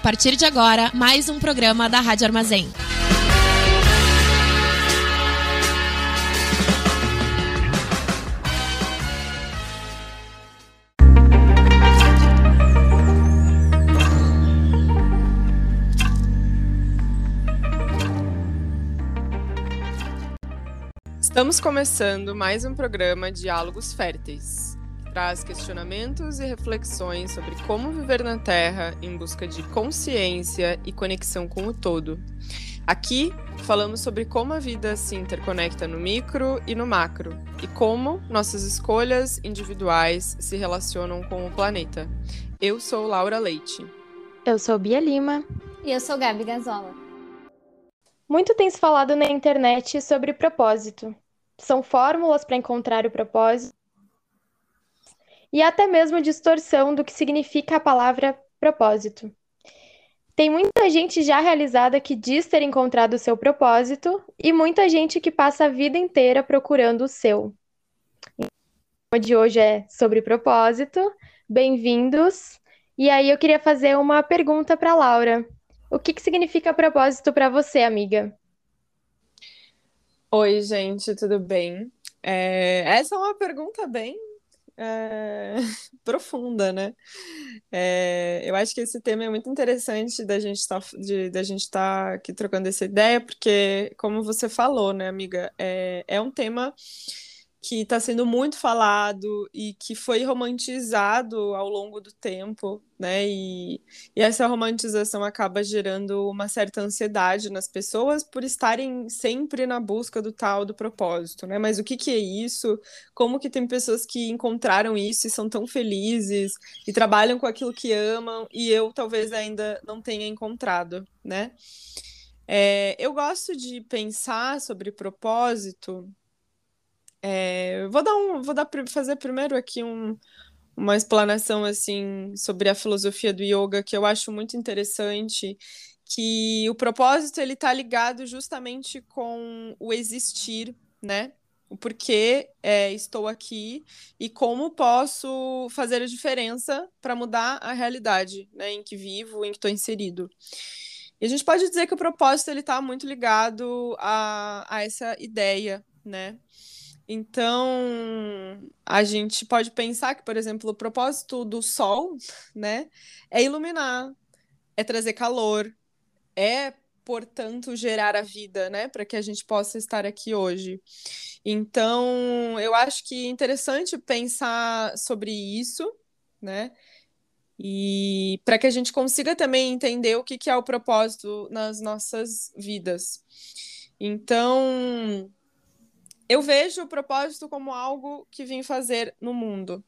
partir de agora mais um programa da Rádio Armazém. Estamos começando mais um programa Diálogos Férteis, traz questionamentos e reflexões sobre como viver na Terra em busca de consciência e conexão com o todo. Aqui falamos sobre como a vida se interconecta no micro e no macro e como nossas escolhas individuais se relacionam com o planeta. Eu sou Laura Leite. Eu sou Bia Lima. E eu sou Gabi Gazola. Muito tem se falado na internet sobre propósito. São fórmulas para encontrar o propósito e até mesmo distorção do que significa a palavra propósito. Tem muita gente já realizada que diz ter encontrado o seu propósito e muita gente que passa a vida inteira procurando o seu. O de hoje é sobre propósito. Bem-vindos. E aí eu queria fazer uma pergunta para Laura. O que, que significa propósito para você, amiga? Oi, gente, tudo bem? É, essa é uma pergunta bem é, profunda, né? É, eu acho que esse tema é muito interessante da gente tá, estar tá aqui trocando essa ideia, porque, como você falou, né, amiga, é, é um tema que está sendo muito falado e que foi romantizado ao longo do tempo, né? E, e, essa romantização acaba gerando uma certa ansiedade nas pessoas por estarem sempre na busca do tal do propósito, né? Mas o que, que é isso? Como que tem pessoas que encontraram isso e são tão felizes e trabalham com aquilo que amam e eu talvez ainda não tenha encontrado, né? É, eu gosto de pensar sobre propósito é, vou dar um, vou dar, fazer primeiro aqui um, uma explanação assim sobre a filosofia do yoga que eu acho muito interessante, que o propósito ele está ligado justamente com o existir, né? O porquê é, estou aqui e como posso fazer a diferença para mudar a realidade né, em que vivo, em que estou inserido. E a gente pode dizer que o propósito ele está muito ligado a, a essa ideia, né? Então, a gente pode pensar que, por exemplo, o propósito do sol, né, é iluminar, é trazer calor, é, portanto, gerar a vida, né, para que a gente possa estar aqui hoje. Então, eu acho que é interessante pensar sobre isso, né, e para que a gente consiga também entender o que, que é o propósito nas nossas vidas. Então, eu vejo o propósito como algo que vim fazer no mundo.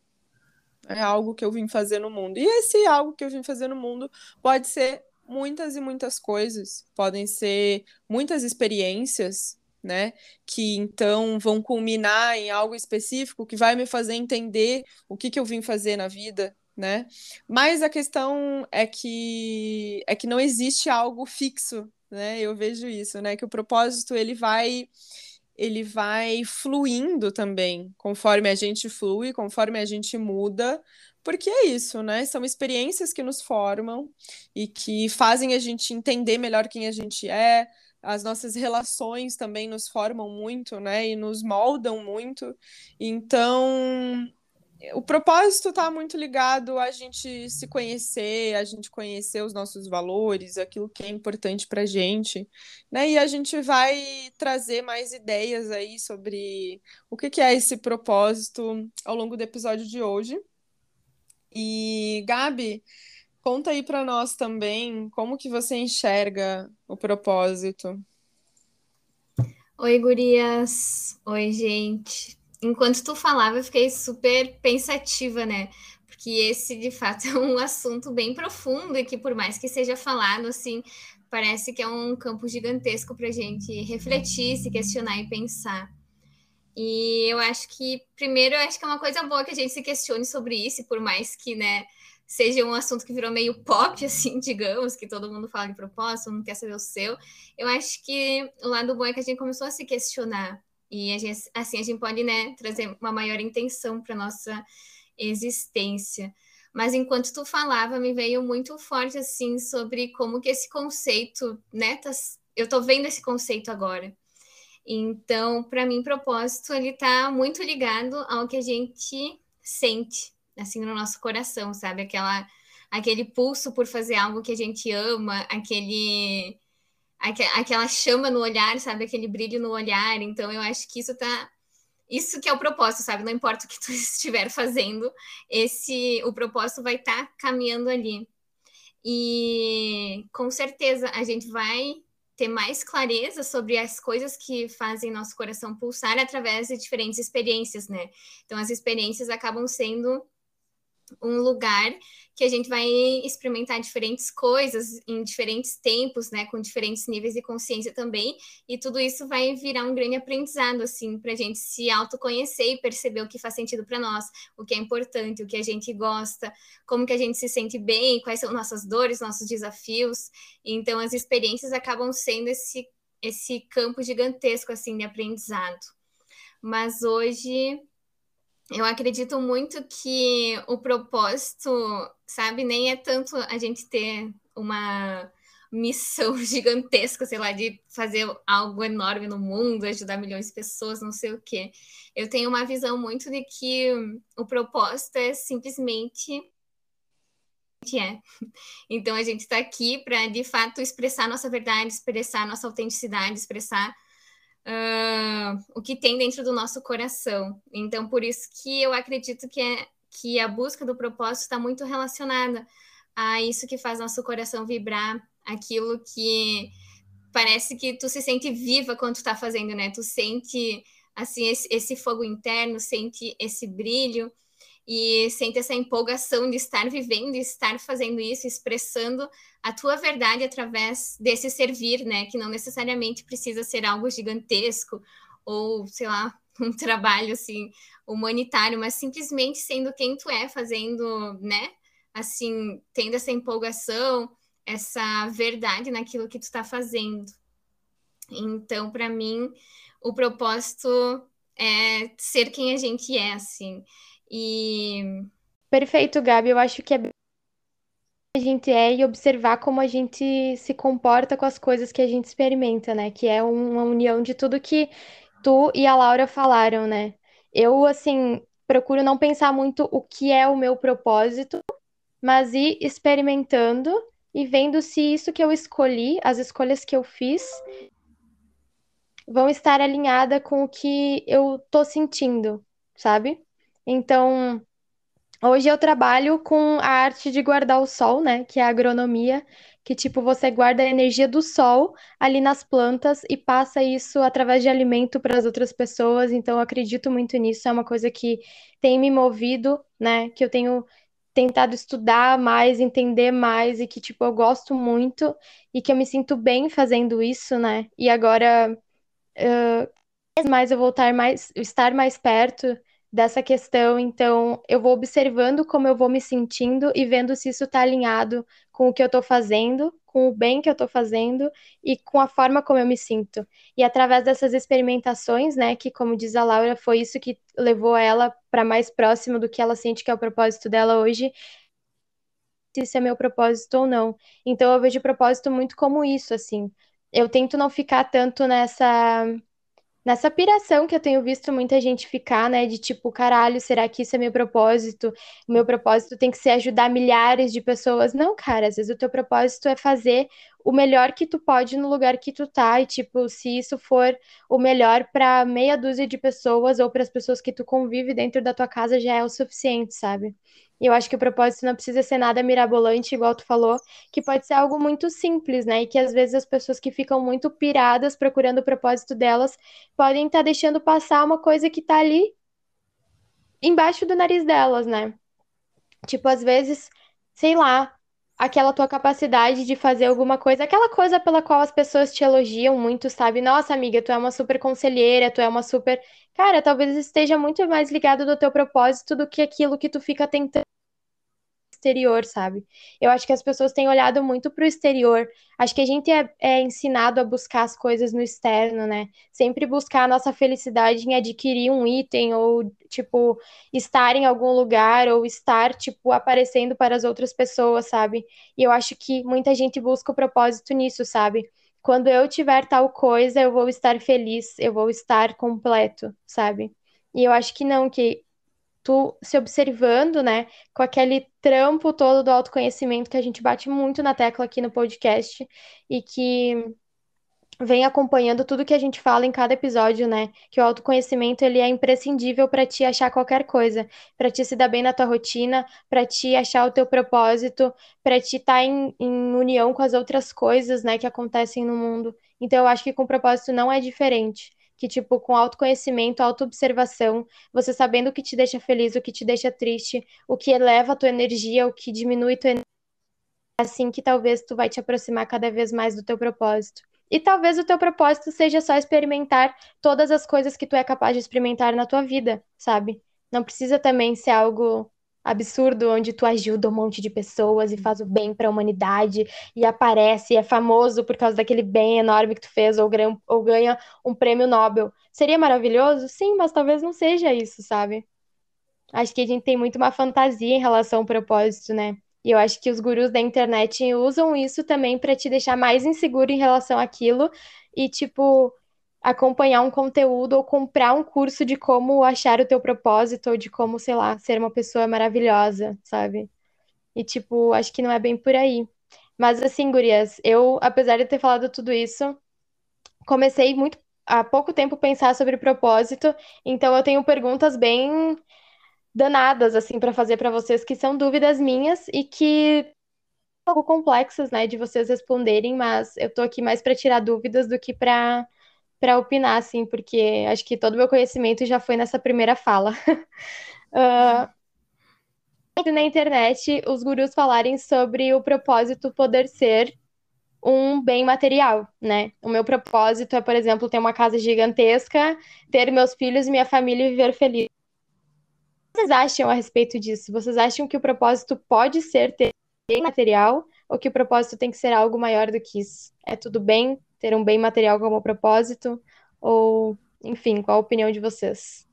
É algo que eu vim fazer no mundo. E esse algo que eu vim fazer no mundo pode ser muitas e muitas coisas. Podem ser muitas experiências, né? Que então vão culminar em algo específico que vai me fazer entender o que, que eu vim fazer na vida, né? Mas a questão é que é que não existe algo fixo, né? Eu vejo isso, né? Que o propósito ele vai ele vai fluindo também, conforme a gente flui, conforme a gente muda, porque é isso, né? São experiências que nos formam e que fazem a gente entender melhor quem a gente é. As nossas relações também nos formam muito, né? E nos moldam muito. Então, o propósito está muito ligado a gente se conhecer, a gente conhecer os nossos valores, aquilo que é importante para a gente, né? E a gente vai trazer mais ideias aí sobre o que, que é esse propósito ao longo do episódio de hoje. E Gabi, conta aí para nós também como que você enxerga o propósito. Oi, gurias. Oi, gente enquanto tu falava, eu fiquei super pensativa, né? Porque esse, de fato, é um assunto bem profundo e que, por mais que seja falado, assim, parece que é um campo gigantesco para a gente refletir, se questionar e pensar. E eu acho que, primeiro, eu acho que é uma coisa boa que a gente se questione sobre isso, por mais que, né, seja um assunto que virou meio pop, assim, digamos, que todo mundo fala de propósito, mundo quer saber o seu. Eu acho que o lado bom é que a gente começou a se questionar e gente, assim a gente pode né, trazer uma maior intenção para nossa existência. Mas enquanto tu falava, me veio muito forte assim sobre como que esse conceito, né, tá, eu tô vendo esse conceito agora. Então, para mim, propósito ele tá muito ligado ao que a gente sente assim no nosso coração, sabe? Aquela aquele pulso por fazer algo que a gente ama, aquele aquela chama no olhar, sabe? Aquele brilho no olhar. Então, eu acho que isso tá isso que é o propósito, sabe? Não importa o que tu estiver fazendo, esse o propósito vai estar tá caminhando ali. E com certeza a gente vai ter mais clareza sobre as coisas que fazem nosso coração pulsar através de diferentes experiências, né? Então as experiências acabam sendo um lugar que a gente vai experimentar diferentes coisas em diferentes tempos, né, com diferentes níveis de consciência também, e tudo isso vai virar um grande aprendizado, assim, para a gente se autoconhecer e perceber o que faz sentido para nós, o que é importante, o que a gente gosta, como que a gente se sente bem, quais são nossas dores, nossos desafios. Então, as experiências acabam sendo esse, esse campo gigantesco, assim, de aprendizado. Mas hoje eu acredito muito que o propósito, sabe, nem é tanto a gente ter uma missão gigantesca, sei lá, de fazer algo enorme no mundo, ajudar milhões de pessoas, não sei o quê. Eu tenho uma visão muito de que o propósito é simplesmente é. Então a gente está aqui para de fato expressar nossa verdade, expressar nossa autenticidade, expressar uh, o que tem dentro do nosso coração. Então, por isso que eu acredito que, é, que a busca do propósito está muito relacionada a isso que faz nosso coração vibrar, aquilo que parece que tu se sente viva quando tu tá fazendo, né? Tu sente assim esse, esse fogo interno, sente esse brilho e sente essa empolgação de estar vivendo, de estar fazendo isso, expressando a tua verdade através desse servir, né? Que não necessariamente precisa ser algo gigantesco ou, sei lá, um trabalho assim humanitário, mas simplesmente sendo quem tu é, fazendo, né? Assim, tendo essa empolgação, essa verdade naquilo que tu está fazendo. Então, para mim, o propósito é ser quem a gente é, assim. E. Perfeito, Gabi. Eu acho que é a gente é e observar como a gente se comporta com as coisas que a gente experimenta, né? Que é uma união de tudo que tu e a Laura falaram, né? Eu, assim, procuro não pensar muito o que é o meu propósito, mas ir experimentando e vendo se isso que eu escolhi, as escolhas que eu fiz, vão estar alinhada com o que eu tô sentindo, sabe? Então, hoje eu trabalho com a arte de guardar o sol, né? Que é a agronomia, que tipo você guarda a energia do sol ali nas plantas e passa isso através de alimento para as outras pessoas. Então, eu acredito muito nisso. É uma coisa que tem me movido, né? Que eu tenho tentado estudar mais, entender mais e que tipo eu gosto muito e que eu me sinto bem fazendo isso, né? E agora uh, mais eu voltar mais, estar mais perto dessa questão, então eu vou observando como eu vou me sentindo e vendo se isso está alinhado com o que eu estou fazendo, com o bem que eu estou fazendo e com a forma como eu me sinto. E através dessas experimentações, né, que como diz a Laura, foi isso que levou ela para mais próximo do que ela sente que é o propósito dela hoje, se isso é meu propósito ou não. Então eu vejo propósito muito como isso, assim. Eu tento não ficar tanto nessa nessa piração que eu tenho visto muita gente ficar, né? De tipo, caralho, será que isso é meu propósito? Meu propósito tem que ser ajudar milhares de pessoas. Não, cara, às vezes o teu propósito é fazer o melhor que tu pode no lugar que tu tá. E, tipo, se isso for o melhor para meia dúzia de pessoas ou para as pessoas que tu convive dentro da tua casa, já é o suficiente, sabe? E eu acho que o propósito não precisa ser nada mirabolante, igual tu falou, que pode ser algo muito simples, né? E que às vezes as pessoas que ficam muito piradas procurando o propósito delas podem estar tá deixando passar uma coisa que tá ali embaixo do nariz delas, né? Tipo, às vezes, sei lá, aquela tua capacidade de fazer alguma coisa, aquela coisa pela qual as pessoas te elogiam muito, sabe? Nossa, amiga, tu é uma super conselheira, tu é uma super. Cara, talvez esteja muito mais ligado do teu propósito do que aquilo que tu fica tentando exterior, sabe? Eu acho que as pessoas têm olhado muito para o exterior. Acho que a gente é, é, ensinado a buscar as coisas no externo, né? Sempre buscar a nossa felicidade em adquirir um item ou, tipo, estar em algum lugar ou estar, tipo, aparecendo para as outras pessoas, sabe? E eu acho que muita gente busca o propósito nisso, sabe? Quando eu tiver tal coisa, eu vou estar feliz, eu vou estar completo, sabe? E eu acho que não, que tu se observando, né, com aquele trampo todo do autoconhecimento que a gente bate muito na tecla aqui no podcast e que vem acompanhando tudo que a gente fala em cada episódio, né? Que o autoconhecimento ele é imprescindível para te achar qualquer coisa, para te se dar bem na tua rotina, para te achar o teu propósito, para te estar tá em, em união com as outras coisas, né, que acontecem no mundo. Então eu acho que com propósito não é diferente que, tipo, com autoconhecimento, autoobservação, você sabendo o que te deixa feliz, o que te deixa triste, o que eleva a tua energia, o que diminui tua energia, assim que talvez tu vai te aproximar cada vez mais do teu propósito. E talvez o teu propósito seja só experimentar todas as coisas que tu é capaz de experimentar na tua vida, sabe? Não precisa também ser algo absurdo onde tu ajuda um monte de pessoas e faz o bem para a humanidade e aparece e é famoso por causa daquele bem enorme que tu fez ou ganha, ou ganha um prêmio Nobel. Seria maravilhoso? Sim, mas talvez não seja isso, sabe? Acho que a gente tem muito uma fantasia em relação ao propósito, né? E eu acho que os gurus da internet usam isso também para te deixar mais inseguro em relação àquilo e tipo acompanhar um conteúdo ou comprar um curso de como achar o teu propósito ou de como, sei lá, ser uma pessoa maravilhosa, sabe? E, tipo, acho que não é bem por aí. Mas, assim, gurias, eu, apesar de ter falado tudo isso, comecei muito há pouco tempo pensar sobre propósito, então eu tenho perguntas bem danadas, assim, para fazer para vocês, que são dúvidas minhas e que um pouco complexas, né, de vocês responderem, mas eu tô aqui mais para tirar dúvidas do que para para opinar, assim, porque acho que todo o meu conhecimento já foi nessa primeira fala. uh, na internet, os gurus falarem sobre o propósito poder ser um bem material, né? O meu propósito é, por exemplo, ter uma casa gigantesca, ter meus filhos e minha família e viver feliz. O que vocês acham a respeito disso? Vocês acham que o propósito pode ser ter bem material ou que o propósito tem que ser algo maior do que isso? É tudo bem ter um bem material como propósito? Ou, enfim, qual a opinião de vocês?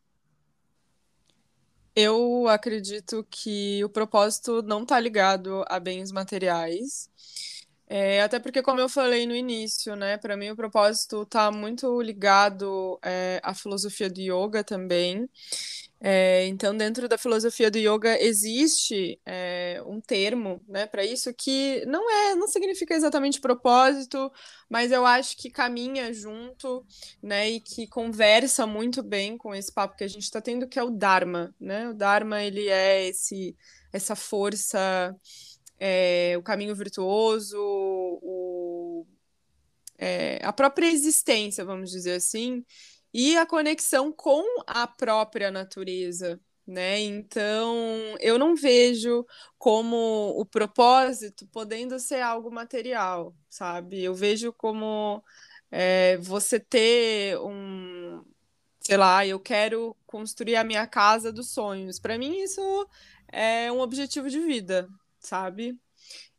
Eu acredito que o propósito não está ligado a bens materiais. É, até porque, como eu falei no início, né, para mim o propósito está muito ligado é, à filosofia do yoga também. É, então, dentro da filosofia do yoga existe é, um termo, né, para isso que não é, não significa exatamente propósito, mas eu acho que caminha junto, né, e que conversa muito bem com esse papo que a gente está tendo, que é o Dharma, né? O Dharma ele é esse, essa força, é, o caminho virtuoso, o, é, a própria existência, vamos dizer assim e a conexão com a própria natureza, né? Então, eu não vejo como o propósito podendo ser algo material, sabe? Eu vejo como é, você ter um, sei lá, eu quero construir a minha casa dos sonhos. Para mim, isso é um objetivo de vida, sabe?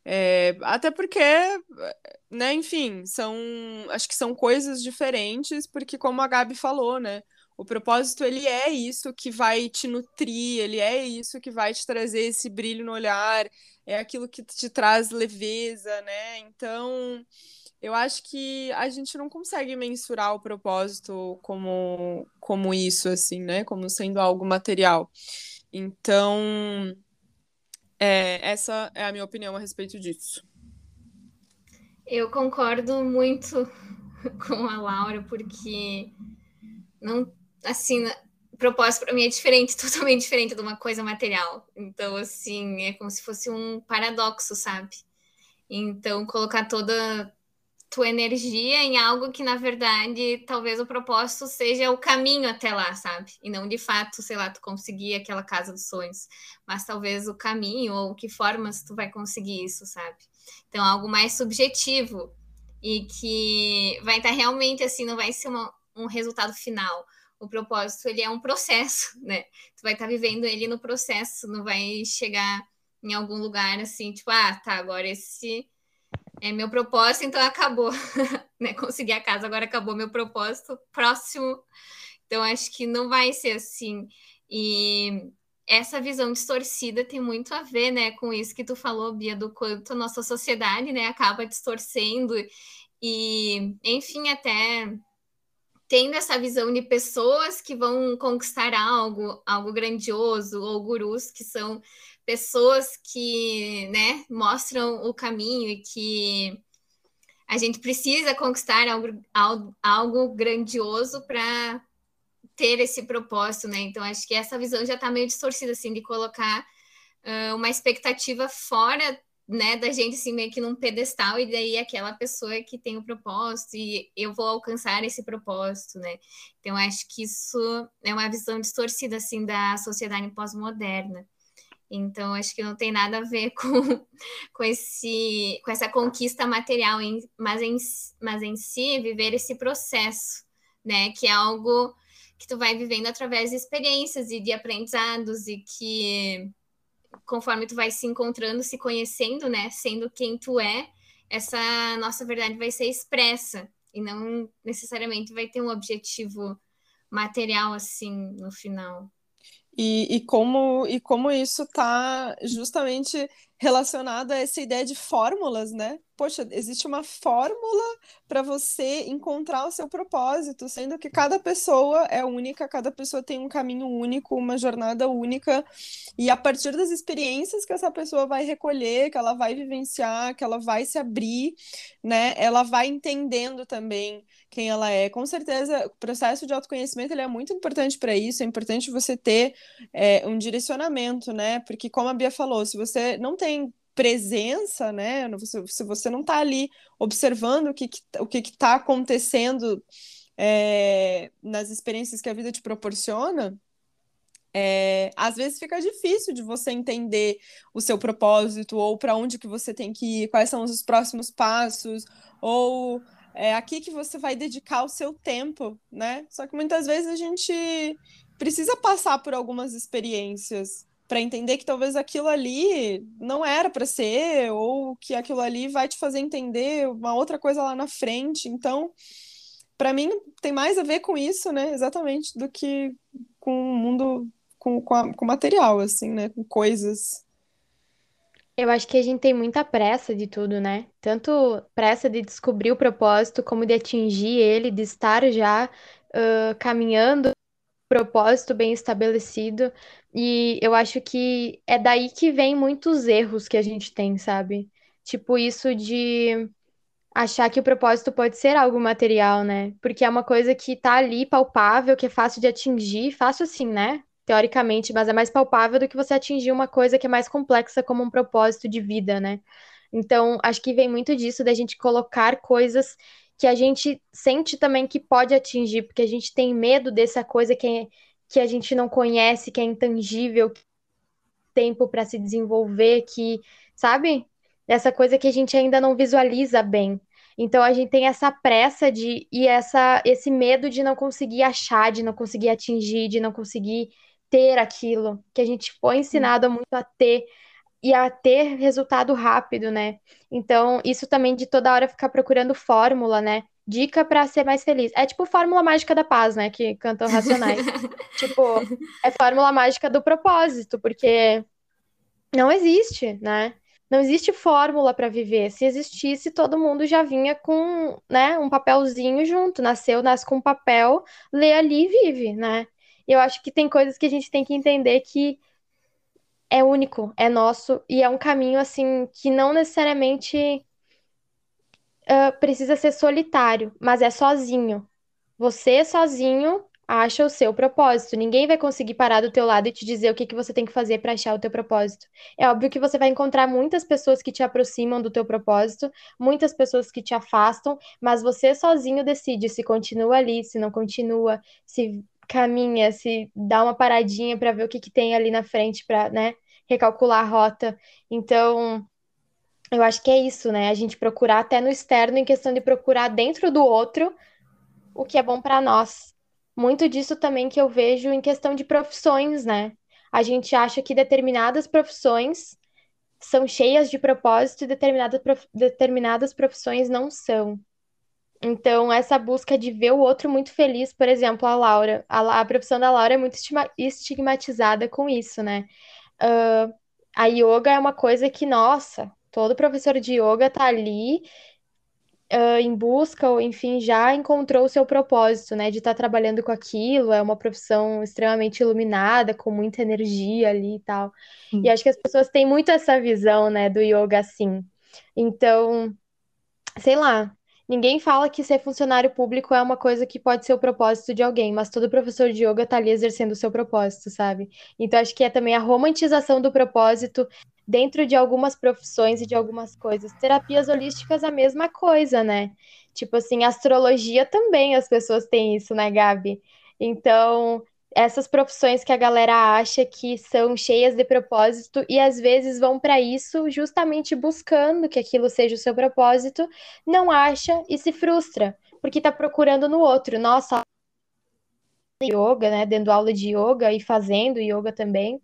É, até porque, né, enfim, são, acho que são coisas diferentes, porque como a Gabi falou, né, o propósito ele é isso que vai te nutrir, ele é isso que vai te trazer esse brilho no olhar, é aquilo que te traz leveza, né? Então, eu acho que a gente não consegue mensurar o propósito como como isso assim, né? Como sendo algo material. Então, é, essa é a minha opinião a respeito disso. Eu concordo muito com a Laura, porque não, assim, o propósito para mim é diferente, totalmente diferente de uma coisa material. Então, assim, é como se fosse um paradoxo, sabe? Então, colocar toda tua energia em algo que, na verdade, talvez o propósito seja o caminho até lá, sabe? E não de fato, sei lá, tu conseguir aquela casa dos sonhos, mas talvez o caminho ou que formas tu vai conseguir isso, sabe? Então, algo mais subjetivo e que vai estar realmente assim, não vai ser uma, um resultado final. O propósito, ele é um processo, né? Tu vai estar vivendo ele no processo, não vai chegar em algum lugar assim, tipo, ah, tá, agora esse é meu propósito, então acabou, né? Consegui a casa, agora acabou meu propósito, próximo. Então acho que não vai ser assim. E essa visão distorcida tem muito a ver, né, com isso que tu falou, Bia, do quanto a nossa sociedade, né, acaba distorcendo e, enfim, até tendo essa visão de pessoas que vão conquistar algo, algo grandioso, ou gurus que são pessoas que, né, mostram o caminho e que a gente precisa conquistar algo, algo, grandioso para ter esse propósito, né? Então acho que essa visão já está meio distorcida, assim, de colocar uh, uma expectativa fora, né, da gente, assim, meio que num pedestal, e daí aquela pessoa que tem o propósito, e eu vou alcançar esse propósito, né? Então acho que isso é uma visão distorcida, assim, da sociedade pós-moderna. Então, acho que não tem nada a ver com, com, esse, com essa conquista material, mas, em, mas em si, viver esse processo, né? Que é algo que tu vai vivendo através de experiências e de aprendizados e que conforme tu vai se encontrando, se conhecendo, né, sendo quem tu é, essa nossa verdade vai ser expressa e não necessariamente vai ter um objetivo material assim no final. E, e, como, e como isso está justamente relacionado a essa ideia de fórmulas, né? Poxa, existe uma fórmula para você encontrar o seu propósito, sendo que cada pessoa é única, cada pessoa tem um caminho único, uma jornada única, e a partir das experiências que essa pessoa vai recolher, que ela vai vivenciar, que ela vai se abrir, né? Ela vai entendendo também quem ela é. Com certeza, o processo de autoconhecimento ele é muito importante para isso. É importante você ter é, um direcionamento, né? Porque, como a Bia falou, se você não tem presença, né? Se você não está ali observando o que, que o que está acontecendo é, nas experiências que a vida te proporciona, é, às vezes fica difícil de você entender o seu propósito ou para onde que você tem que ir, quais são os próximos passos, ou é aqui que você vai dedicar o seu tempo, né? Só que muitas vezes a gente precisa passar por algumas experiências para entender que talvez aquilo ali não era para ser ou que aquilo ali vai te fazer entender uma outra coisa lá na frente. Então, para mim tem mais a ver com isso, né? Exatamente do que com o mundo com, com, a, com material, assim, né? Com coisas. Eu acho que a gente tem muita pressa de tudo, né? Tanto pressa de descobrir o propósito, como de atingir ele, de estar já uh, caminhando propósito bem estabelecido. E eu acho que é daí que vem muitos erros que a gente tem, sabe? Tipo, isso de achar que o propósito pode ser algo material, né? Porque é uma coisa que tá ali palpável, que é fácil de atingir, fácil assim, né? teoricamente, mas é mais palpável do que você atingir uma coisa que é mais complexa como um propósito de vida, né? Então, acho que vem muito disso da gente colocar coisas que a gente sente também que pode atingir, porque a gente tem medo dessa coisa que, é, que a gente não conhece, que é intangível, que tempo para se desenvolver, que, sabe? Essa coisa que a gente ainda não visualiza bem. Então a gente tem essa pressa de e essa esse medo de não conseguir achar, de não conseguir atingir, de não conseguir ter aquilo, que a gente foi ensinado muito a ter e a ter resultado rápido, né? Então, isso também de toda hora ficar procurando fórmula, né? Dica para ser mais feliz. É tipo fórmula mágica da paz, né? Que cantam Racionais. tipo, é fórmula mágica do propósito, porque não existe, né? Não existe fórmula para viver. Se existisse, todo mundo já vinha com, né, um papelzinho junto. Nasceu, nasce com um papel, lê ali e vive, né? eu acho que tem coisas que a gente tem que entender que é único, é nosso e é um caminho assim que não necessariamente uh, precisa ser solitário, mas é sozinho. Você sozinho acha o seu propósito. Ninguém vai conseguir parar do teu lado e te dizer o que, que você tem que fazer para achar o teu propósito. É óbvio que você vai encontrar muitas pessoas que te aproximam do teu propósito, muitas pessoas que te afastam, mas você sozinho decide se continua ali, se não continua, se caminha, se dá uma paradinha para ver o que, que tem ali na frente para, né, recalcular a rota. Então, eu acho que é isso, né? A gente procurar até no externo em questão de procurar dentro do outro o que é bom para nós. Muito disso também que eu vejo em questão de profissões, né? A gente acha que determinadas profissões são cheias de propósito e determinada, determinadas profissões não são. Então, essa busca de ver o outro muito feliz, por exemplo, a Laura, a, a profissão da Laura é muito estigmatizada com isso, né? Uh, a yoga é uma coisa que, nossa, todo professor de yoga tá ali uh, em busca, ou enfim, já encontrou o seu propósito, né? De estar tá trabalhando com aquilo, é uma profissão extremamente iluminada, com muita energia ali e tal. E acho que as pessoas têm muito essa visão, né, do yoga assim. Então, sei lá, Ninguém fala que ser funcionário público é uma coisa que pode ser o propósito de alguém, mas todo professor de yoga está ali exercendo o seu propósito, sabe? Então acho que é também a romantização do propósito dentro de algumas profissões e de algumas coisas. Terapias holísticas a mesma coisa, né? Tipo assim, astrologia também as pessoas têm isso, né, Gabi? Então, essas profissões que a galera acha que são cheias de propósito e às vezes vão para isso justamente buscando que aquilo seja o seu propósito, não acha e se frustra, porque está procurando no outro. Nossa, yoga, né, dando aula de yoga e fazendo yoga também,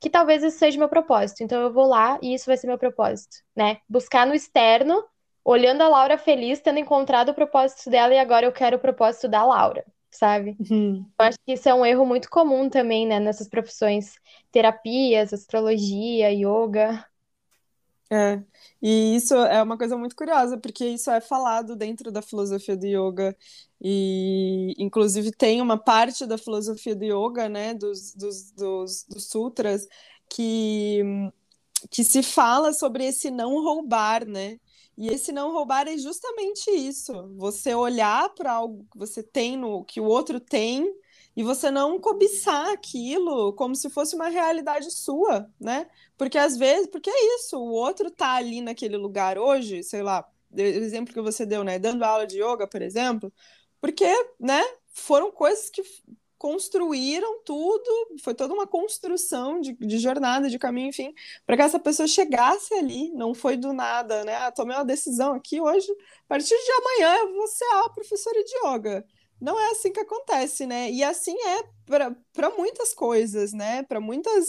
que talvez isso seja meu propósito. Então eu vou lá e isso vai ser meu propósito, né? Buscar no externo, olhando a Laura feliz, tendo encontrado o propósito dela e agora eu quero o propósito da Laura sabe? Uhum. Eu acho que isso é um erro muito comum também, né, nessas profissões, terapias, astrologia, yoga. É, e isso é uma coisa muito curiosa, porque isso é falado dentro da filosofia do yoga, e inclusive tem uma parte da filosofia do yoga, né, dos, dos, dos, dos sutras, que, que se fala sobre esse não roubar, né? E esse não roubar é justamente isso. Você olhar para algo que você tem no que o outro tem e você não cobiçar aquilo como se fosse uma realidade sua, né? Porque às vezes, porque é isso, o outro tá ali naquele lugar hoje, sei lá, o exemplo que você deu, né, dando aula de yoga, por exemplo, porque, né, foram coisas que construíram tudo, foi toda uma construção de, de jornada, de caminho, enfim, para que essa pessoa chegasse ali, não foi do nada, né? Ah, tomei uma decisão aqui hoje, a partir de amanhã eu vou ser a professora de yoga. Não é assim que acontece, né? E assim é para muitas coisas, né? Para muitas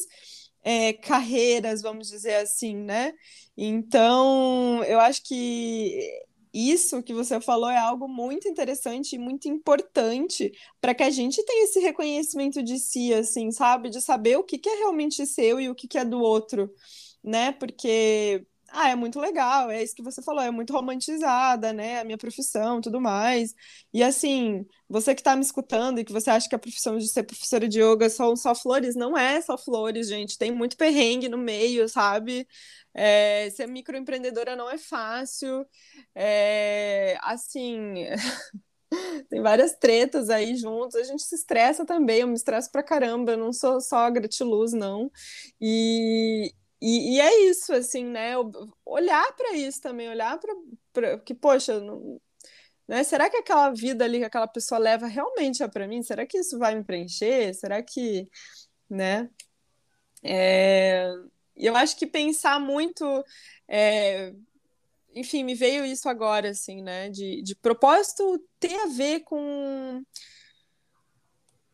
é, carreiras, vamos dizer assim, né? Então, eu acho que isso que você falou é algo muito interessante e muito importante para que a gente tenha esse reconhecimento de si, assim, sabe? De saber o que, que é realmente seu e o que, que é do outro, né? Porque ah, é muito legal, é isso que você falou, é muito romantizada, né? A minha profissão, tudo mais. E assim, você que está me escutando e que você acha que a profissão de ser professora de yoga são só flores, não é só flores, gente. Tem muito perrengue no meio, sabe? É, ser microempreendedora não é fácil. É, assim. tem várias tretas aí juntos, a gente se estressa também, eu me estresso pra caramba, eu não sou só gratiluz, não. E, e, e, é isso, assim, né? Olhar para isso também, olhar para que, poxa, não, né? Será que aquela vida ali que aquela pessoa leva realmente é para mim? Será que isso vai me preencher? Será que, né? É... Eu acho que pensar muito, é... enfim, me veio isso agora, assim, né? De, de propósito ter a ver com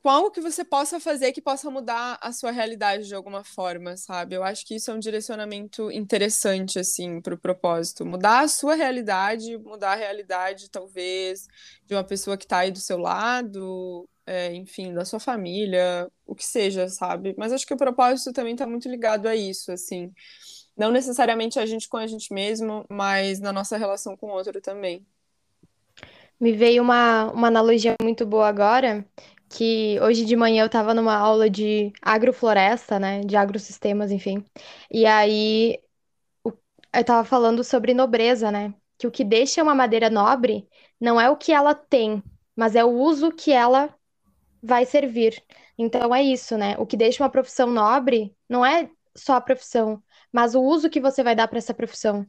algo que você possa fazer que possa mudar a sua realidade de alguma forma, sabe? Eu acho que isso é um direcionamento interessante, assim, para o propósito. Mudar a sua realidade, mudar a realidade, talvez, de uma pessoa que está aí do seu lado, é, enfim, da sua família, o que seja, sabe? Mas acho que o propósito também está muito ligado a isso, assim. Não necessariamente a gente com a gente mesmo, mas na nossa relação com o outro também. Me veio uma, uma analogia muito boa agora, que hoje de manhã eu estava numa aula de agrofloresta, né, de agrosistemas, enfim. E aí eu estava falando sobre nobreza, né? Que o que deixa uma madeira nobre não é o que ela tem, mas é o uso que ela vai servir. Então é isso, né? O que deixa uma profissão nobre não é só a profissão, mas o uso que você vai dar para essa profissão.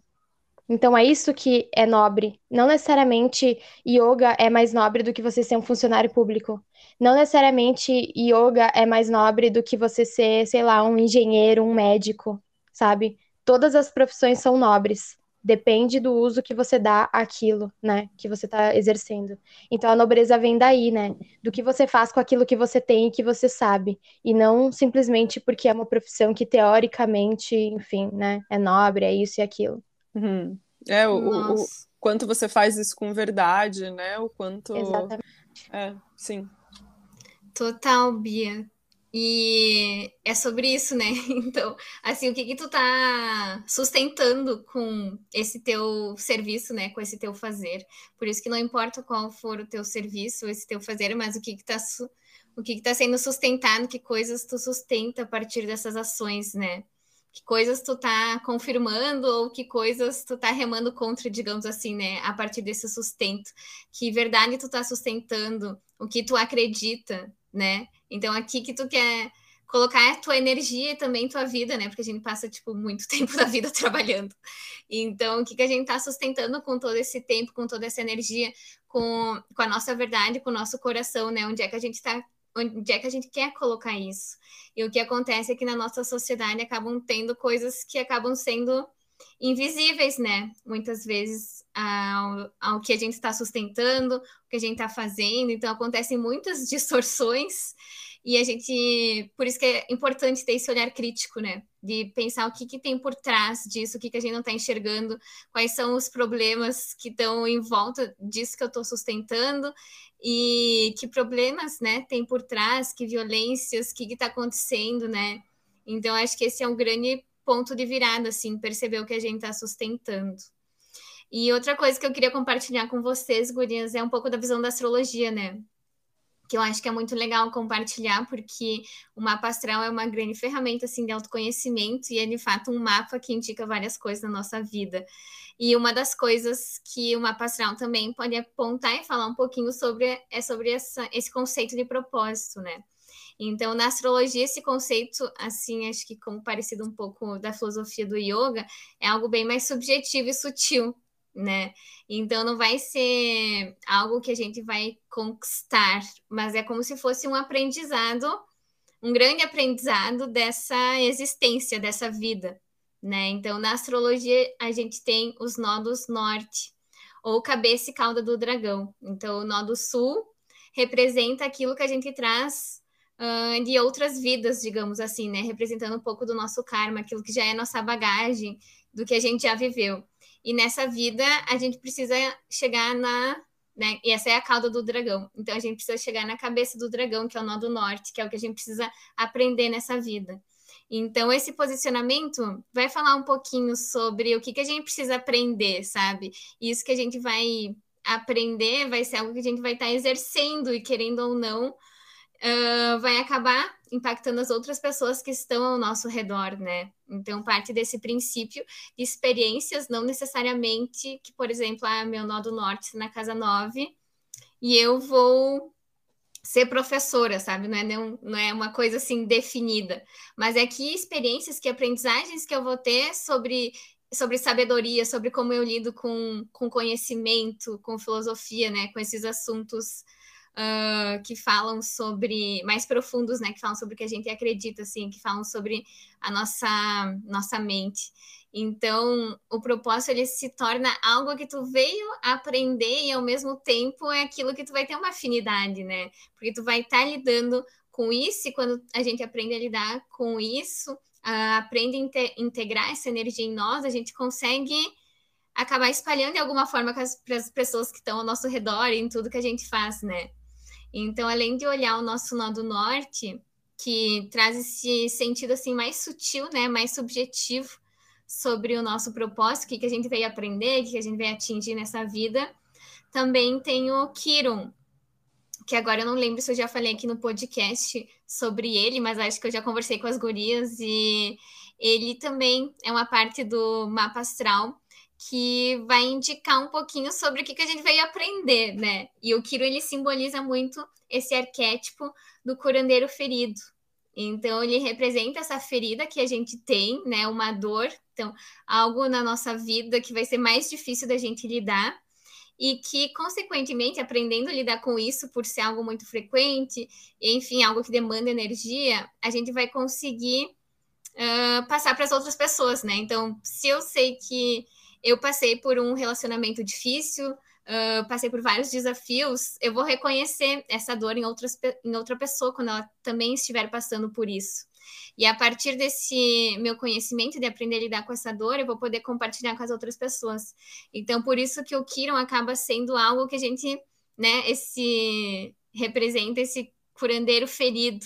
Então é isso que é nobre. Não necessariamente yoga é mais nobre do que você ser um funcionário público. Não necessariamente yoga é mais nobre do que você ser, sei lá, um engenheiro, um médico, sabe? Todas as profissões são nobres. Depende do uso que você dá àquilo, né? Que você está exercendo. Então a nobreza vem daí, né? Do que você faz com aquilo que você tem e que você sabe. E não simplesmente porque é uma profissão que teoricamente, enfim, né? É nobre, é isso e aquilo. Uhum. É, o, o, o, quanto você faz isso com verdade, né? O quanto. Exatamente. É, sim. Total, Bia. E é sobre isso, né? Então, assim, o que que tu tá sustentando com esse teu serviço, né? Com esse teu fazer. Por isso que não importa qual for o teu serviço, esse teu fazer, mas o que que tá, o que que tá sendo sustentado, que coisas tu sustenta a partir dessas ações, né? Que coisas tu tá confirmando ou que coisas tu tá remando contra, digamos assim, né? A partir desse sustento. Que verdade tu tá sustentando, o que tu acredita, né? Então, aqui que tu quer colocar a tua energia e também tua vida, né? Porque a gente passa, tipo, muito tempo da vida trabalhando. Então, o que, que a gente está sustentando com todo esse tempo, com toda essa energia, com, com a nossa verdade, com o nosso coração, né? Onde é que a gente está onde é que a gente quer colocar isso? E o que acontece é que na nossa sociedade acabam tendo coisas que acabam sendo invisíveis, né? Muitas vezes ao, ao que a gente está sustentando, o que a gente está fazendo. Então acontecem muitas distorções e a gente, por isso que é importante ter esse olhar crítico, né? De pensar o que, que tem por trás disso, o que, que a gente não está enxergando, quais são os problemas que estão em volta disso que eu estou sustentando e que problemas, né, tem por trás, que violências, o que está acontecendo, né? Então, acho que esse é um grande ponto de virada, assim, perceber o que a gente está sustentando. E outra coisa que eu queria compartilhar com vocês, gurias, é um pouco da visão da astrologia, né? Que eu acho que é muito legal compartilhar, porque o mapa astral é uma grande ferramenta, assim, de autoconhecimento e é, de fato, um mapa que indica várias coisas na nossa vida. E uma das coisas que o mapa astral também pode apontar e falar um pouquinho sobre é sobre essa, esse conceito de propósito, né? Então, na astrologia, esse conceito, assim, acho que como parecido um pouco da filosofia do yoga, é algo bem mais subjetivo e sutil, né? Então, não vai ser algo que a gente vai conquistar, mas é como se fosse um aprendizado, um grande aprendizado dessa existência, dessa vida, né? Então, na astrologia, a gente tem os nodos norte, ou cabeça e cauda do dragão. Então, o nodo sul representa aquilo que a gente traz uh, de outras vidas, digamos assim, né? Representando um pouco do nosso karma, aquilo que já é nossa bagagem, do que a gente já viveu. E nessa vida, a gente precisa chegar na. Né? E essa é a cauda do dragão. Então, a gente precisa chegar na cabeça do dragão, que é o nó do norte, que é o que a gente precisa aprender nessa vida. Então, esse posicionamento vai falar um pouquinho sobre o que, que a gente precisa aprender, sabe? Isso que a gente vai aprender vai ser algo que a gente vai estar exercendo e, querendo ou não, uh, vai acabar impactando as outras pessoas que estão ao nosso redor, né? Então, parte desse princípio de experiências, não necessariamente que, por exemplo, ah, meu nó do norte na casa 9 e eu vou ser professora, sabe? Não é, não, não é uma coisa assim definida, mas é que experiências, que aprendizagens que eu vou ter sobre sobre sabedoria, sobre como eu lido com, com conhecimento, com filosofia, né? Com esses assuntos uh, que falam sobre mais profundos, né? Que falam sobre o que a gente acredita, assim, que falam sobre a nossa nossa mente. Então, o propósito ele se torna algo que tu veio aprender e ao mesmo tempo é aquilo que tu vai ter uma afinidade, né? Porque tu vai estar tá lidando com isso e quando a gente aprende a lidar com isso, uh, aprende a integrar essa energia em nós, a gente consegue acabar espalhando de alguma forma para as pessoas que estão ao nosso redor e em tudo que a gente faz, né? Então, além de olhar o nosso nó do norte, que traz esse sentido assim mais sutil, né, mais subjetivo sobre o nosso propósito, o que, a gente veio aprender, o que, que a gente veio atingir nessa vida, também tem o Kiron, que agora eu não lembro se eu já falei aqui no podcast sobre ele, mas acho que eu já conversei com as gurias e ele também é uma parte do mapa astral que vai indicar um pouquinho sobre o que, que a gente veio aprender, né? E o Kiro, ele simboliza muito esse arquétipo do curandeiro ferido. Então, ele representa essa ferida que a gente tem, né? Uma dor, então, algo na nossa vida que vai ser mais difícil da gente lidar e que, consequentemente, aprendendo a lidar com isso, por ser algo muito frequente, enfim, algo que demanda energia, a gente vai conseguir uh, passar para as outras pessoas, né? Então, se eu sei que eu passei por um relacionamento difícil, uh, passei por vários desafios, eu vou reconhecer essa dor em, outras, em outra pessoa quando ela também estiver passando por isso. E a partir desse meu conhecimento de aprender a lidar com essa dor, eu vou poder compartilhar com as outras pessoas. Então, por isso que o Kiron acaba sendo algo que a gente, né, esse representa esse curandeiro ferido,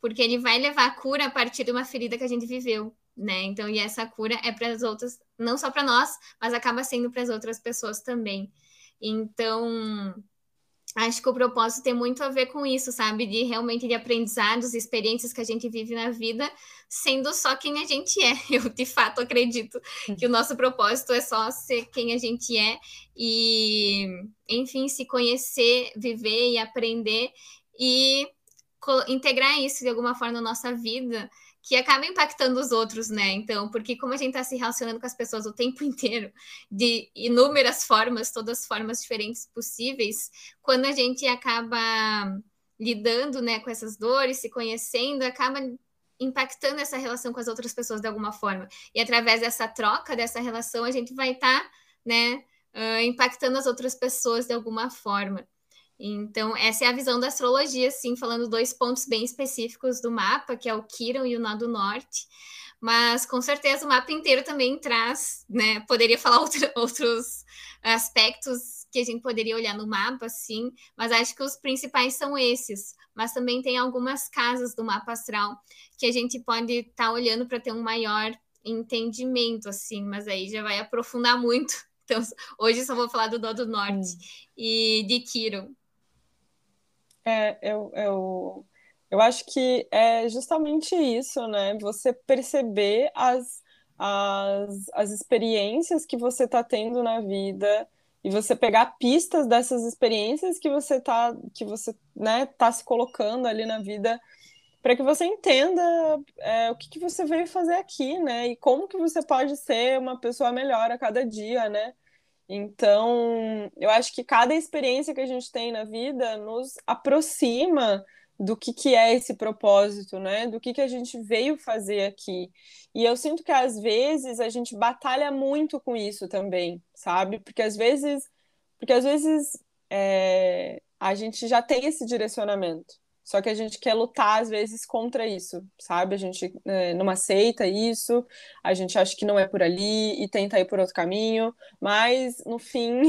porque ele vai levar a cura a partir de uma ferida que a gente viveu, né? Então, e essa cura é para as outras, não só para nós, mas acaba sendo para as outras pessoas também. Então, acho que o propósito tem muito a ver com isso, sabe? De realmente de aprendizados, experiências que a gente vive na vida, sendo só quem a gente é. Eu de fato acredito que o nosso propósito é só ser quem a gente é e, enfim, se conhecer, viver e aprender e integrar isso de alguma forma na nossa vida que acaba impactando os outros, né? Então, porque como a gente está se relacionando com as pessoas o tempo inteiro, de inúmeras formas, todas as formas diferentes possíveis, quando a gente acaba lidando, né, com essas dores, se conhecendo, acaba impactando essa relação com as outras pessoas de alguma forma. E através dessa troca, dessa relação, a gente vai estar, tá, né, uh, impactando as outras pessoas de alguma forma. Então, essa é a visão da astrologia, assim, falando dois pontos bem específicos do mapa, que é o Quiron e o Nó do Norte. Mas, com certeza, o mapa inteiro também traz, né? Poderia falar outro, outros aspectos que a gente poderia olhar no mapa, sim, mas acho que os principais são esses. Mas também tem algumas casas do mapa astral que a gente pode estar tá olhando para ter um maior entendimento, assim, mas aí já vai aprofundar muito. Então, hoje só vou falar do Nó do Norte hum. e de Quiron. É, eu, eu, eu acho que é justamente isso, né? Você perceber as, as, as experiências que você está tendo na vida e você pegar pistas dessas experiências que você tá, que você, né, tá se colocando ali na vida para que você entenda é, o que, que você veio fazer aqui, né? E como que você pode ser uma pessoa melhor a cada dia, né? Então, eu acho que cada experiência que a gente tem na vida nos aproxima do que, que é esse propósito, né? Do que, que a gente veio fazer aqui. E eu sinto que às vezes a gente batalha muito com isso também, sabe? Porque às vezes, porque às vezes é, a gente já tem esse direcionamento. Só que a gente quer lutar, às vezes, contra isso, sabe? A gente é, não aceita isso, a gente acha que não é por ali e tenta ir por outro caminho, mas, no fim,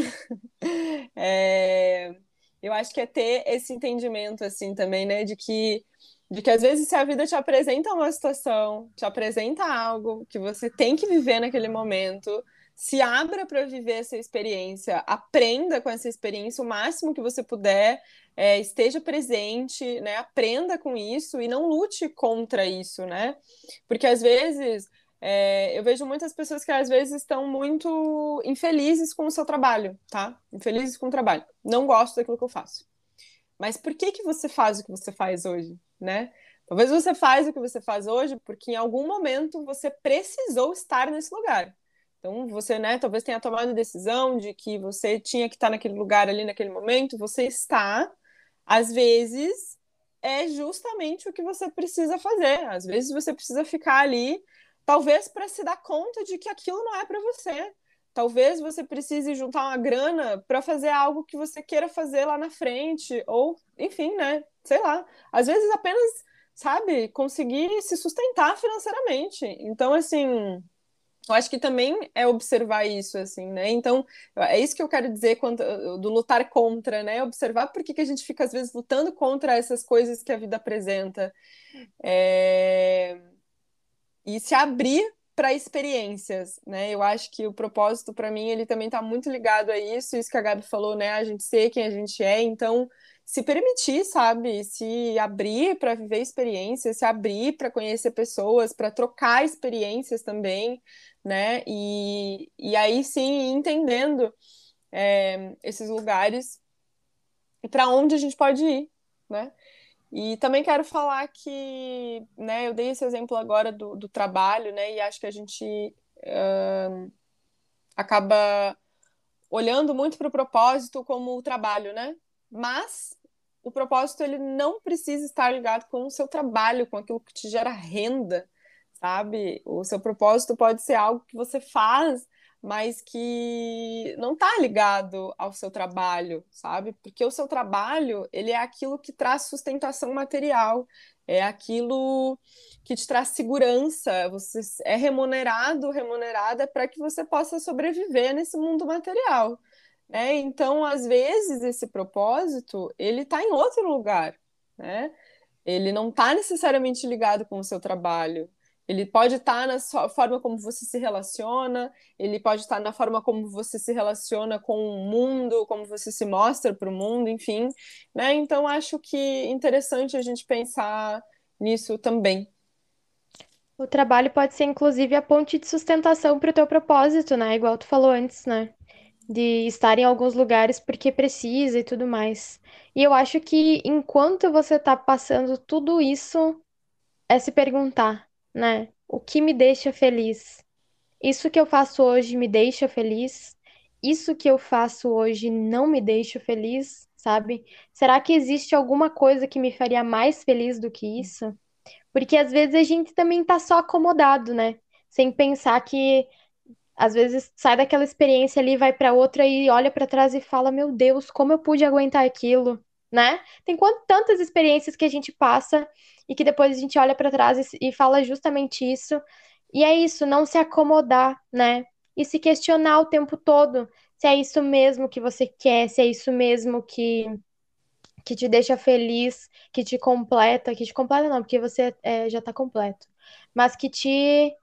é, eu acho que é ter esse entendimento, assim, também, né? De que, de que, às vezes, se a vida te apresenta uma situação, te apresenta algo que você tem que viver naquele momento, se abra para viver essa experiência, aprenda com essa experiência o máximo que você puder, é, esteja presente, né? Aprenda com isso e não lute contra isso, né? Porque às vezes é, eu vejo muitas pessoas que às vezes estão muito infelizes com o seu trabalho, tá? Infelizes com o trabalho. Não gosto daquilo que eu faço. Mas por que que você faz o que você faz hoje, né? Talvez você faz o que você faz hoje porque em algum momento você precisou estar nesse lugar. Então, você, né, talvez tenha tomado a decisão de que você tinha que estar naquele lugar ali naquele momento, você está, às vezes, é justamente o que você precisa fazer. Às vezes você precisa ficar ali, talvez para se dar conta de que aquilo não é para você. Talvez você precise juntar uma grana para fazer algo que você queira fazer lá na frente, ou, enfim, né? Sei lá. Às vezes apenas, sabe, conseguir se sustentar financeiramente. Então, assim, eu acho que também é observar isso, assim, né? Então, é isso que eu quero dizer quando, do lutar contra, né? Observar por que, que a gente fica, às vezes, lutando contra essas coisas que a vida apresenta. É... E se abrir para experiências, né? Eu acho que o propósito, para mim, ele também está muito ligado a isso, isso que a Gabi falou, né? A gente ser quem a gente é, então se permitir, sabe? Se abrir para viver experiências, se abrir para conhecer pessoas, para trocar experiências também, né? E, e aí sim, entendendo é, esses lugares e para onde a gente pode ir, né? E também quero falar que, né, eu dei esse exemplo agora do, do trabalho, né, e acho que a gente uh, acaba olhando muito para o propósito como o trabalho, né? Mas o propósito ele não precisa estar ligado com o seu trabalho, com aquilo que te gera renda, sabe? O seu propósito pode ser algo que você faz mas que não está ligado ao seu trabalho, sabe? Porque o seu trabalho, ele é aquilo que traz sustentação material, é aquilo que te traz segurança, você é remunerado, remunerada para que você possa sobreviver nesse mundo material. Né? Então, às vezes, esse propósito, ele está em outro lugar, né? Ele não está necessariamente ligado com o seu trabalho. Ele pode estar tá na forma como você se relaciona, ele pode estar tá na forma como você se relaciona com o mundo, como você se mostra para o mundo, enfim. Né? Então, acho que interessante a gente pensar nisso também. O trabalho pode ser, inclusive, a ponte de sustentação para o teu propósito, né? Igual tu falou antes, né? De estar em alguns lugares porque precisa e tudo mais. E eu acho que enquanto você está passando tudo isso, é se perguntar né? O que me deixa feliz? Isso que eu faço hoje me deixa feliz? Isso que eu faço hoje não me deixa feliz, sabe? Será que existe alguma coisa que me faria mais feliz do que isso? Porque às vezes a gente também tá só acomodado, né? Sem pensar que às vezes sai daquela experiência ali, vai para outra e olha para trás e fala: "Meu Deus, como eu pude aguentar aquilo?", né? Tem quantas experiências que a gente passa e que depois a gente olha para trás e, e fala justamente isso. E é isso, não se acomodar, né? E se questionar o tempo todo se é isso mesmo que você quer, se é isso mesmo que que te deixa feliz, que te completa, que te completa não, porque você é, já tá completo, mas que te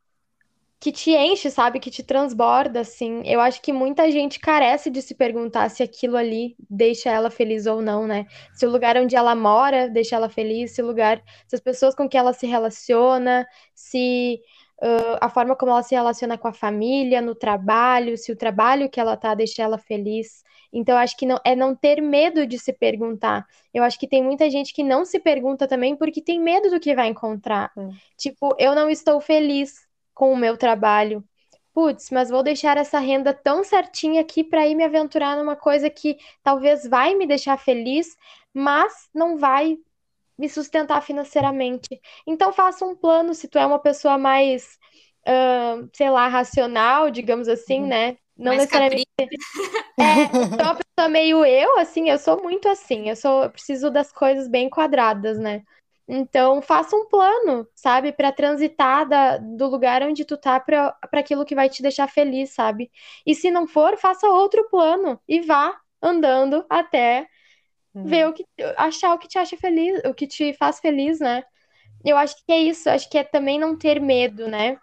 que te enche, sabe? Que te transborda, assim. Eu acho que muita gente carece de se perguntar se aquilo ali deixa ela feliz ou não, né? Se o lugar onde ela mora deixa ela feliz, se o lugar, se as pessoas com que ela se relaciona, se uh, a forma como ela se relaciona com a família, no trabalho, se o trabalho que ela tá deixa ela feliz. Então, acho que não, é não ter medo de se perguntar. Eu acho que tem muita gente que não se pergunta também porque tem medo do que vai encontrar. Hum. Tipo, eu não estou feliz com o meu trabalho. Putz, mas vou deixar essa renda tão certinha aqui para ir me aventurar numa coisa que talvez vai me deixar feliz, mas não vai me sustentar financeiramente. Então faça um plano se tu é uma pessoa mais, uh, sei lá, racional, digamos assim, uhum. né? Não mais necessariamente. É, sou uma pessoa meio eu, assim, eu sou muito assim, eu sou, eu preciso das coisas bem quadradas, né? Então, faça um plano, sabe, para transitar da, do lugar onde tu tá para aquilo que vai te deixar feliz, sabe? E se não for, faça outro plano e vá andando até uhum. ver o que achar o que te acha feliz, o que te faz feliz, né? Eu acho que é isso, acho que é também não ter medo, né?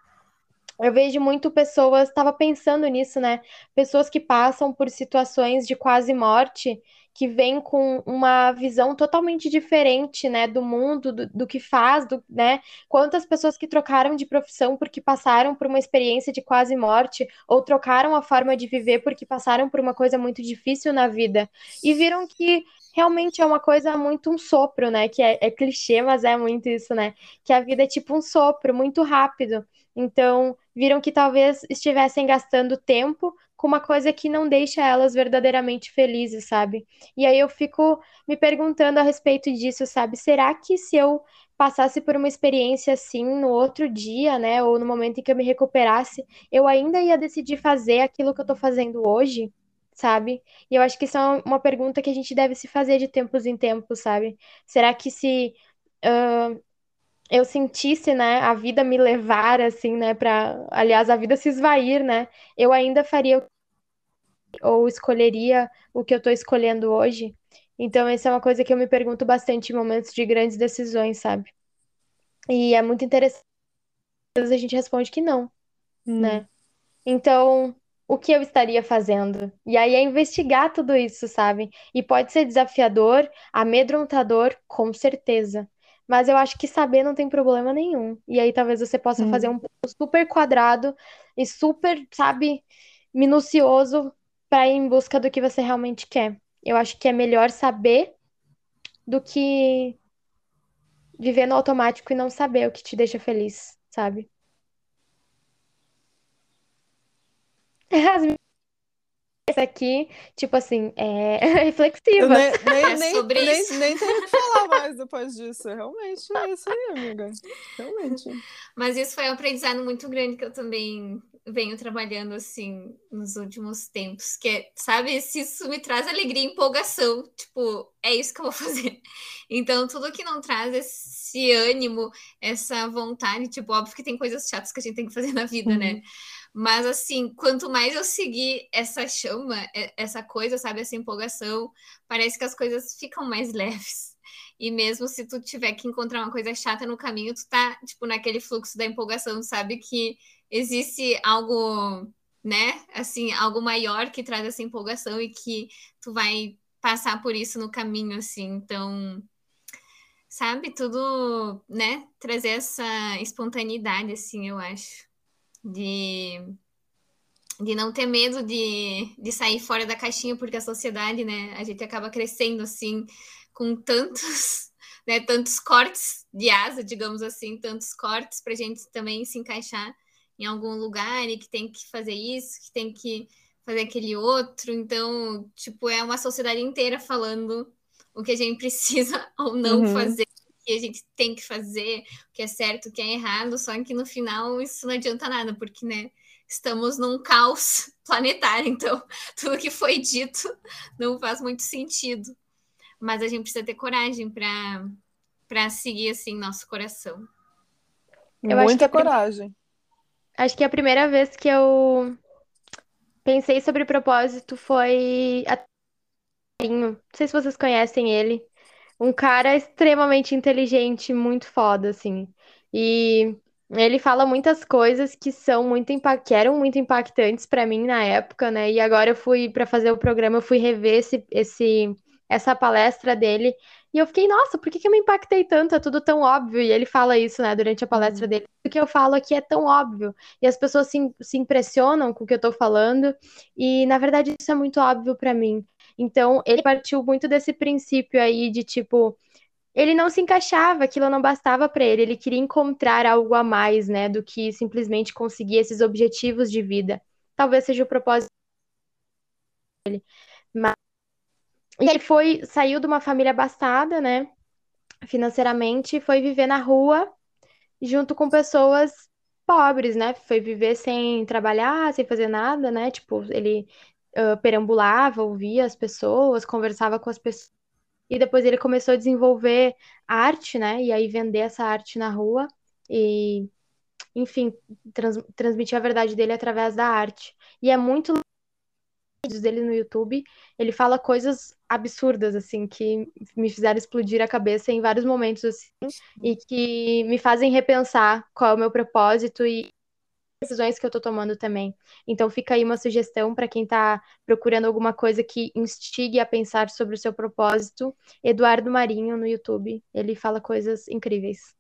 Eu vejo muito pessoas, estava pensando nisso, né? Pessoas que passam por situações de quase morte que vem com uma visão totalmente diferente, né, do mundo, do, do, que faz, do, né, quantas pessoas que trocaram de profissão porque passaram por uma experiência de quase morte, ou trocaram a forma de viver porque passaram por uma coisa muito difícil na vida, e viram que realmente é uma coisa muito um sopro, né, que é, é clichê, mas é muito isso, né, que a vida é tipo um sopro, muito rápido, então viram que talvez estivessem gastando tempo com uma coisa que não deixa elas verdadeiramente felizes, sabe? E aí eu fico me perguntando a respeito disso, sabe? Será que se eu passasse por uma experiência assim no outro dia, né, ou no momento em que eu me recuperasse, eu ainda ia decidir fazer aquilo que eu tô fazendo hoje? Sabe? E eu acho que isso é uma pergunta que a gente deve se fazer de tempos em tempos, sabe? Será que se uh, eu sentisse, né, a vida me levar assim, né, para, aliás, a vida se esvair, né, eu ainda faria ou escolheria o que eu estou escolhendo hoje. Então, essa é uma coisa que eu me pergunto bastante em momentos de grandes decisões, sabe? E é muito interessante. Às vezes a gente responde que não, hum. né? Então, o que eu estaria fazendo? E aí é investigar tudo isso, sabe? E pode ser desafiador, amedrontador, com certeza. Mas eu acho que saber não tem problema nenhum. E aí talvez você possa hum. fazer um super quadrado e super, sabe, minucioso para ir em busca do que você realmente quer. Eu acho que é melhor saber do que viver no automático e não saber o que te deixa feliz, sabe? As esse aqui, tipo assim, é reflexiva. Nem, nem, é nem, sobre nem, isso. nem tenho o que falar mais depois disso. Realmente é isso aí, amiga. Realmente. Mas isso foi um aprendizado muito grande que eu também venho trabalhando assim nos últimos tempos, que é, sabe, se isso me traz alegria e empolgação, tipo, é isso que eu vou fazer. Então, tudo que não traz esse ânimo, essa vontade, tipo, óbvio que tem coisas chatas que a gente tem que fazer na vida, né? uhum. né? Mas assim, quanto mais eu seguir essa chama, essa coisa, sabe, essa empolgação, parece que as coisas ficam mais leves. E mesmo se tu tiver que encontrar uma coisa chata no caminho, tu tá, tipo, naquele fluxo da empolgação, sabe que existe algo, né? Assim, algo maior que traz essa empolgação e que tu vai passar por isso no caminho, assim. Então, sabe, tudo, né? Trazer essa espontaneidade, assim, eu acho. De, de não ter medo de, de sair fora da caixinha, porque a sociedade, né? A gente acaba crescendo, assim, com tantos. Né, tantos cortes de asa, digamos assim, tantos cortes para a gente também se encaixar em algum lugar e que tem que fazer isso, que tem que fazer aquele outro. Então, tipo, é uma sociedade inteira falando o que a gente precisa ou não uhum. fazer, que a gente tem que fazer, o que é certo, o que é errado, só que no final isso não adianta nada, porque, né, estamos num caos planetário, então tudo que foi dito não faz muito sentido. Mas a gente precisa ter coragem para para seguir assim nosso coração. Eu Muita coragem. Acho que a primeira vez que eu pensei sobre propósito foi a Não sei se vocês conhecem ele. Um cara extremamente inteligente, muito foda, assim. E ele fala muitas coisas que são muito que eram muito impactantes para mim na época, né? E agora eu fui para fazer o programa, eu fui rever esse, esse essa palestra dele e eu fiquei, nossa, por que, que eu me impactei tanto? É tudo tão óbvio. E ele fala isso, né, durante a palestra uhum. dele. O que eu falo aqui é tão óbvio. E as pessoas se, se impressionam com o que eu tô falando. E, na verdade, isso é muito óbvio para mim. Então, ele partiu muito desse princípio aí de tipo. Ele não se encaixava, aquilo não bastava para ele. Ele queria encontrar algo a mais, né, do que simplesmente conseguir esses objetivos de vida. Talvez seja o propósito dele. Mas e ele foi, saiu de uma família abastada, né? Financeiramente, foi viver na rua junto com pessoas pobres, né? Foi viver sem trabalhar, sem fazer nada, né? Tipo, ele perambulava, ouvia as pessoas, conversava com as pessoas. E depois ele começou a desenvolver arte, né? E aí vender essa arte na rua e, enfim, trans transmitir a verdade dele através da arte. E é muito vídeos dele no YouTube, ele fala coisas absurdas, assim, que me fizeram explodir a cabeça em vários momentos, assim, e que me fazem repensar qual é o meu propósito e decisões que eu tô tomando também. Então fica aí uma sugestão para quem tá procurando alguma coisa que instigue a pensar sobre o seu propósito. Eduardo Marinho no YouTube, ele fala coisas incríveis.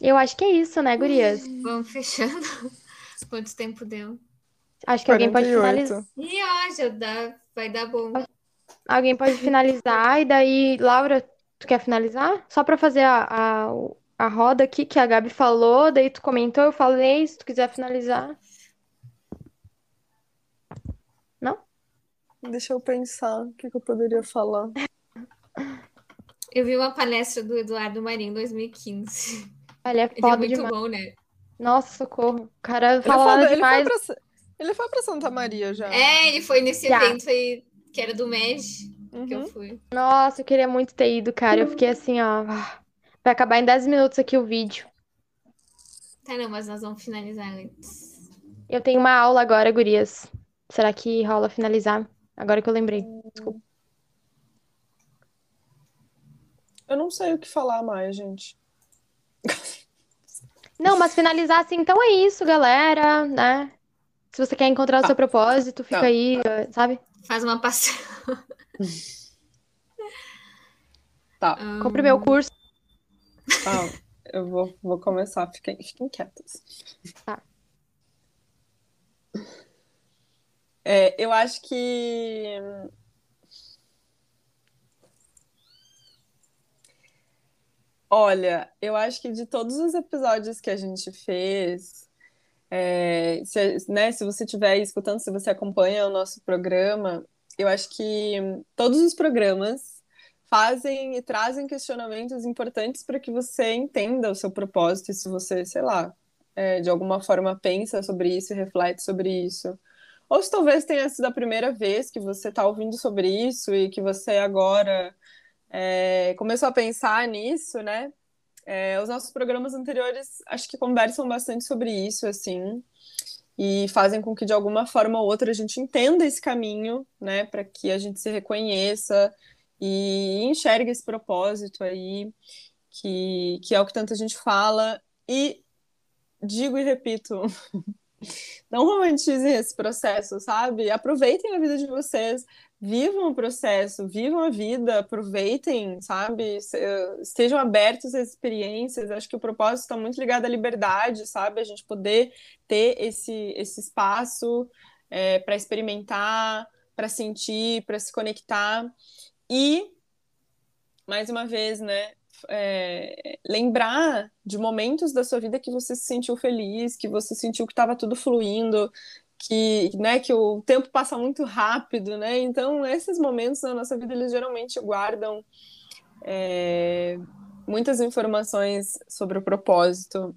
Eu acho que é isso, né, gurias? Vamos fechando. Quanto tempo deu? Acho que 48. alguém pode finalizar. E já dá, vai dar bom. Alguém pode finalizar, e daí, Laura, tu quer finalizar? Só para fazer a, a, a roda aqui que a Gabi falou, daí tu comentou, eu falei, se tu quiser finalizar. Não? Deixa eu pensar o que, que eu poderia falar. Eu vi uma palestra do Eduardo Marinho em 2015. Ele é foda Ele é muito demais. bom, né? Nossa, socorro. O cara falava ele demais. Foi pra, ele foi pra Santa Maria já. É, ele foi nesse já. evento aí, que era do MED, uhum. que eu uhum. fui. Nossa, eu queria muito ter ido, cara. Eu fiquei assim, ó. Vai acabar em 10 minutos aqui o vídeo. Tá, não, mas nós vamos finalizar antes. Eu tenho uma aula agora, gurias. Será que rola finalizar? Agora que eu lembrei. Desculpa. Eu não sei o que falar mais, gente. Não, mas finalizar assim, então é isso, galera, né? Se você quer encontrar tá. o seu propósito, fica tá. aí, sabe? Faz uma passeada. Tá. Um... Compre meu curso. Ah, eu vou, vou começar, fiquem, fiquem quietas. Tá. É, eu acho que Olha, eu acho que de todos os episódios que a gente fez, é, se, né, se você estiver escutando, se você acompanha o nosso programa, eu acho que todos os programas fazem e trazem questionamentos importantes para que você entenda o seu propósito e se você, sei lá, é, de alguma forma pensa sobre isso e reflete sobre isso. Ou se talvez tenha sido a primeira vez que você está ouvindo sobre isso e que você agora é, começou a pensar nisso, né? É, os nossos programas anteriores acho que conversam bastante sobre isso, assim, e fazem com que de alguma forma ou outra a gente entenda esse caminho, né, para que a gente se reconheça e enxergue esse propósito aí, que, que é o que tanta gente fala. E digo e repito, não romantizem esse processo, sabe? Aproveitem a vida de vocês, vivam o processo, vivam a vida, aproveitem, sabe? Estejam abertos às experiências. Acho que o propósito está muito ligado à liberdade, sabe? A gente poder ter esse, esse espaço é, para experimentar, para sentir, para se conectar. E, mais uma vez, né? É, lembrar de momentos da sua vida que você se sentiu feliz, que você sentiu que estava tudo fluindo, que, né, que o tempo passa muito rápido, né? Então, esses momentos na nossa vida, eles geralmente guardam é, muitas informações sobre o propósito.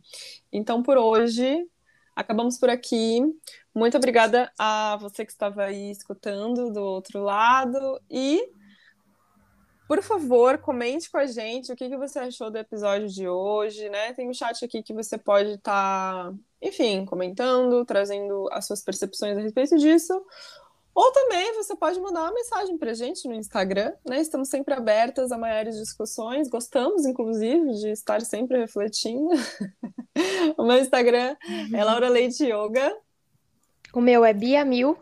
Então, por hoje, acabamos por aqui. Muito obrigada a você que estava aí escutando do outro lado e por favor, comente com a gente o que, que você achou do episódio de hoje, né? Tem um chat aqui que você pode estar, tá, enfim, comentando, trazendo as suas percepções a respeito disso. Ou também você pode mandar uma mensagem para a gente no Instagram, né? Estamos sempre abertas a maiores discussões. Gostamos, inclusive, de estar sempre refletindo. o meu Instagram é Laura Leite Yoga. O meu é Bia Mil.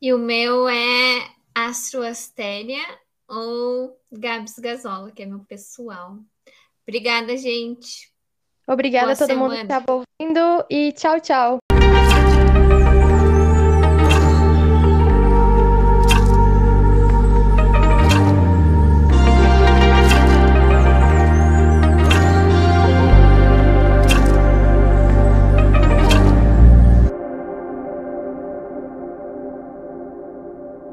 E o meu é Astroastéria ou Gabs Gazola, que é meu pessoal. Obrigada, gente. Obrigada Boa a todo semana. mundo que estava ouvindo e tchau, tchau.